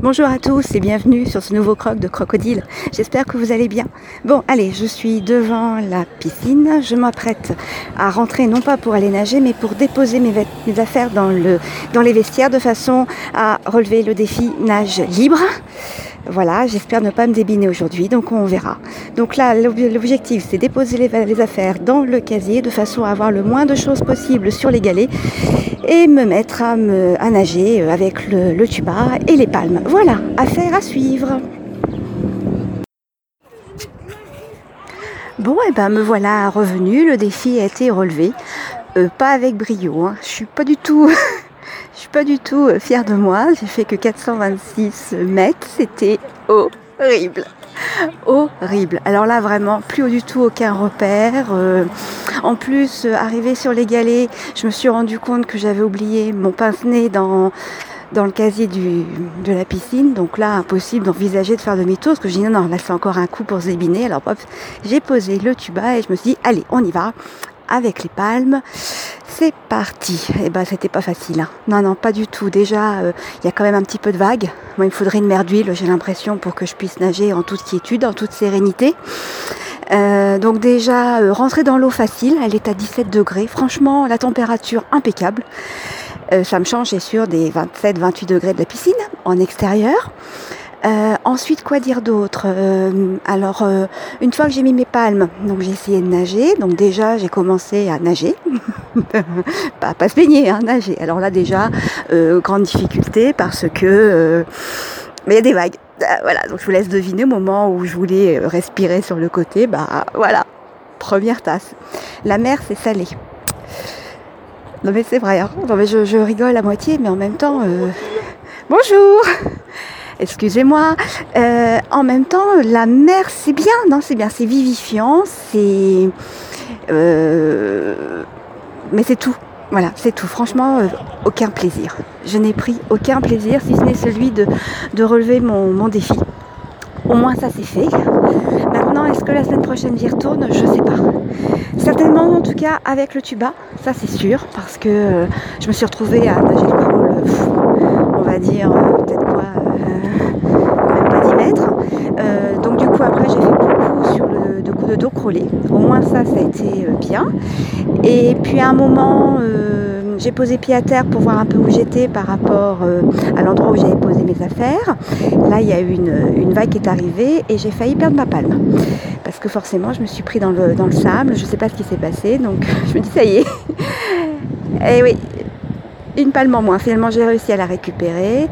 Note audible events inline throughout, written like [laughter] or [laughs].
Bonjour à tous et bienvenue sur ce nouveau croc de crocodile. J'espère que vous allez bien. Bon, allez, je suis devant la piscine. Je m'apprête à rentrer non pas pour aller nager, mais pour déposer mes, affaires dans les vestiaires de façon à relever le défi nage libre. Voilà, j'espère ne pas me débiner aujourd'hui, donc on verra. Donc là, l'objectif, c'est déposer les, affaires dans le casier de façon à avoir le moins de choses possible sur les galets et me mettre à, nager avec le, tuba et les palmes. Voilà, affaire à suivre. Bon, et eh ben me voilà revenu. Le défi a été relevé, euh, pas avec brio. Hein. Je suis pas du tout [laughs] Je suis pas du tout euh, fière de moi. J'ai fait que 426 mètres. C'était horrible. Horrible. Alors là, vraiment, plus du tout aucun repère. Euh, en plus, euh, arrivé sur les galets, je me suis rendu compte que j'avais oublié mon pince-nez dans, dans le casier de la piscine. Donc là, impossible d'envisager de faire demi-tour. Parce que je dis non, non, là, c'est encore un coup pour zébiner. Alors, j'ai posé le tuba et je me suis dit, allez, on y va. Avec les palmes c'est parti. Et eh ben c'était pas facile. Hein. Non, non, pas du tout. Déjà, euh, il y a quand même un petit peu de vagues. Moi, il me faudrait une mer d'huile, j'ai l'impression, pour que je puisse nager en toute quiétude, en toute sérénité. Euh, donc déjà, euh, rentrer dans l'eau facile, elle est à 17 degrés. Franchement, la température impeccable. ça me change, c'est sûr, des 27-28 degrés de la piscine en extérieur. Euh, ensuite, quoi dire d'autre euh, Alors, euh, une fois que j'ai mis mes palmes, donc j'ai essayé de nager. Donc déjà, j'ai commencé à nager, [laughs] pas, pas se baigner, hein, nager. Alors là, déjà, grande difficulté parce que mais il y a des vagues. voilà, donc je vous laisse deviner au moment où je voulais respirer sur le côté. Bah voilà, première tasse. La mer, c'est salé. Non mais c'est vrai. Hein. Non mais je, je, rigole à moitié, mais en même temps, bonjour excusez-moi. Euh, en même temps, la mer, c'est bien, non, c'est bien, c'est vivifiant, c'est, euh, mais c'est tout. Voilà, c'est tout. Franchement, euh, aucun plaisir. Je n'ai pris aucun plaisir, si ce n'est celui de, relever mon, mon, défi. Au moins, ça c'est fait. Maintenant, est-ce que la semaine prochaine j'y retourne? Je ne sais pas. Certainement, en tout cas, avec le tuba, ça c'est sûr, parce que je me suis retrouvée à nager le crawl, on va dire, peut-être quoi, même pas 10 mètres. Euh, donc du coup après j'ai fait beaucoup sur le de de dos crawlé. Au moins ça ça a été euh, bien. Et puis à un moment euh, j'ai posé pied à terre pour voir un peu où j'étais par rapport à l'endroit où j'avais posé mes affaires. Là il y a eu une, une vague qui est arrivée et j'ai failli perdre ma palme. Parce que forcément je me suis pris dans le, dans le sable, je ne sais pas ce qui s'est passé, donc [laughs] je me dis ça y est. Et oui, une palme en moins. Finalement, j'ai réussi à la récupérer.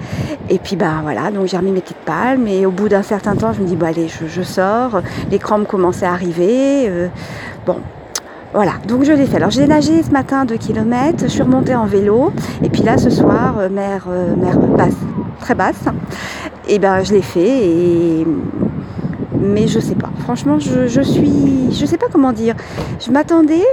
Et puis, ben voilà, donc j'ai remis mes petites palmes. Et au bout d'un certain temps, je me dis, bon, allez, je, sors. Les crampes commençaient à arriver. Euh, bon, voilà, donc je l'ai fait. Alors j'ai nagé ce matin 2 km, je suis remontée en vélo, et puis là ce soir, euh, mer, euh, mer basse, très basse, et ben je l'ai fait, mais je sais pas. Franchement, je suis, je sais pas comment dire. Je m'attendais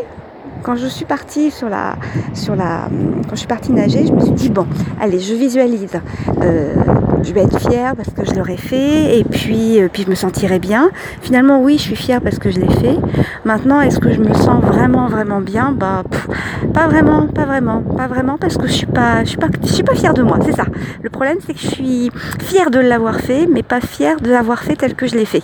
quand je suis partie sur la, sur la, quand je suis partie nager, je me suis dit bon, allez, je visualise. Euh, je vais être fière parce que je l'aurais fait et puis, euh, puis je me sentirai bien. Finalement, oui, je suis fière parce que je l'ai fait. Maintenant, est-ce que je me sens vraiment, vraiment bien? Bah, pas vraiment, pas vraiment, pas vraiment parce que je suis pas, je suis pas, je suis pas fière de moi. C'est ça. Le problème, c'est que je suis fière de l'avoir fait, mais pas fière de l'avoir fait tel que je l'ai fait.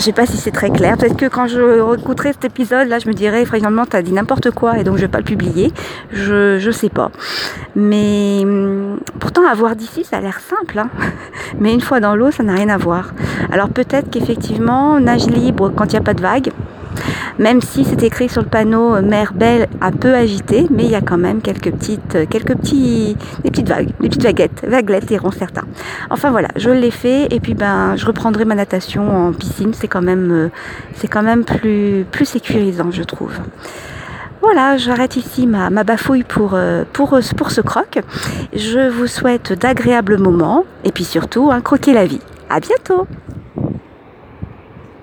Je sais pas si c'est très clair. Peut-être que quand je écouterai cet épisode, là, je me dirais, finalement, t'as dit n'importe quoi et donc je vais pas le publier. Je, je sais pas. Mais hum, pourtant, avoir d'ici, ça a l'air simple. Hein. [laughs] Mais une fois dans l'eau, ça n'a rien à voir. Alors peut-être qu'effectivement, nage libre quand il n'y a pas de vagues, même si c'est écrit sur le panneau euh, mer belle un peu agitée, mais il y a quand même quelques petites, euh, quelques petits, des petites vagues, des petites vaguettes, vaguelettes diront certains. Enfin voilà, je l'ai fait et puis ben je reprendrai ma natation en piscine, c'est quand même, euh, c'est quand même plus, plus sécurisant je trouve. Voilà, j'arrête ici ma, ma bafouille pour, pour, pour ce croc. Je vous souhaite d'agréables moments et puis surtout un croquer la vie. À bientôt